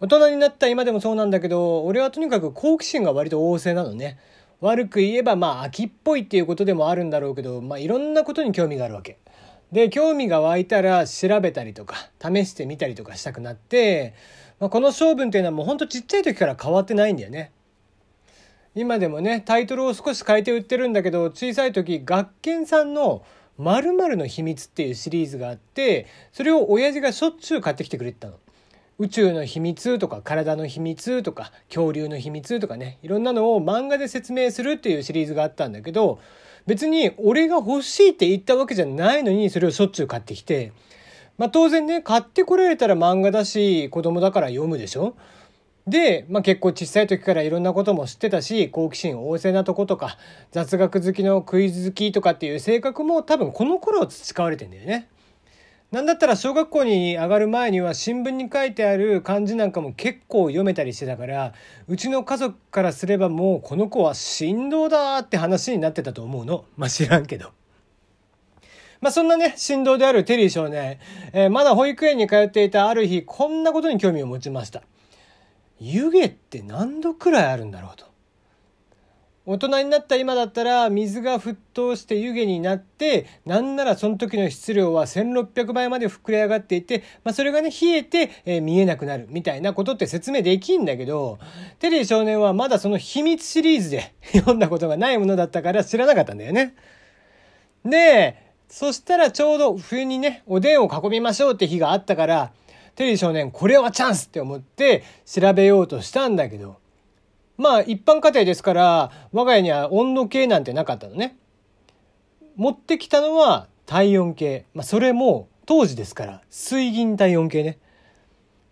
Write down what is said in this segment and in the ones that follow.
大人になった今でもそうなんだけど、俺はとにかく好奇心が割と旺盛なのね。悪く言えばまあ秋っぽいっていうことでもあるんだろうけど、まあいろんなことに興味があるわけ。で、興味が湧いたら調べたりとか、試してみたりとかしたくなって、まあ、この性分っていうのはもうほんとちっちゃい時から変わってないんだよね。今でもね、タイトルを少し変えて売ってるんだけど、小さい時、学研さんの〇〇の秘密っていうシリーズがあって、それを親父がしょっちゅう買ってきてくれてたの。宇宙の秘密とか体の秘密とか恐竜の秘密とかねいろんなのを漫画で説明するっていうシリーズがあったんだけど別に俺が欲しいって言ったわけじゃないのにそれをしょっちゅう買ってきてまあ当然ね買ってこられたら漫画だし子供だから読むでしょ？で、まあ、結構小さい時からいろんなことも知ってたし好奇心旺盛なとことか雑学好きのクイズ好きとかっていう性格も多分この頃培われてんだよね。なんだったら小学校に上がる前には新聞に書いてある漢字なんかも結構読めたりしてたからうちの家族からすればもうこの子は振動だって話になってたと思うのまあ知らんけど。まあそんなね振動であるテリー少年、えー、まだ保育園に通っていたある日こんなことに興味を持ちました。湯気って何度くらいあるんだろうと。大人になった今だったら水が沸騰して湯気になってなんならその時の質量は1600倍まで膨れ上がっていて、まあ、それがね冷えて、えー、見えなくなるみたいなことって説明できんだけどテリー少年はまだその秘密シリーズで 読んだことがないものだったから知らなかったんだよね。でそしたらちょうど冬にねおでんを囲みましょうって日があったからテリー少年これはチャンスって思って調べようとしたんだけどまあ一般家庭ですから我が家には温度計なんてなかったのね。持ってきたのは体温計。まあそれも当時ですから水銀体温計ね。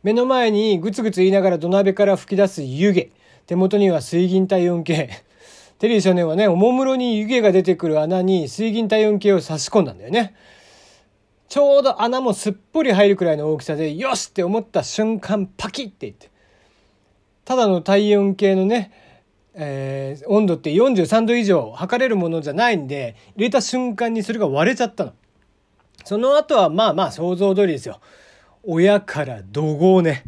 目の前にグツグツ言いながら土鍋から吹き出す湯気。手元には水銀体温計。テリー少年はね、おもむろに湯気が出てくる穴に水銀体温計を差し込んだんだよね。ちょうど穴もすっぽり入るくらいの大きさで、よしって思った瞬間、パキって言って。ただの体温計のね、えー、温度って43度以上測れるものじゃないんで、入れた瞬間にそれが割れちゃったの。その後はまあまあ想像通りですよ。親から怒号ね。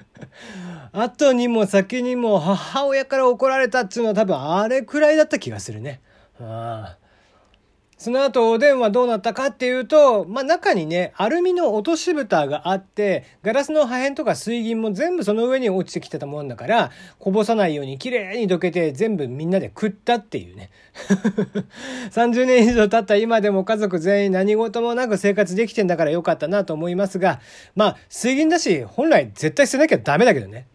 後にも先にも母親から怒られたっていうのは多分あれくらいだった気がするね。ああその後おでんはどうなったかっていうと、まあ、中にね、アルミの落とし蓋があって、ガラスの破片とか水銀も全部その上に落ちてきてたもんだから、こぼさないように綺麗にどけて全部みんなで食ったっていうね。30年以上経った今でも家族全員何事もなく生活できてんだからよかったなと思いますが、まあ、水銀だし、本来絶対捨てなきゃダメだけどね。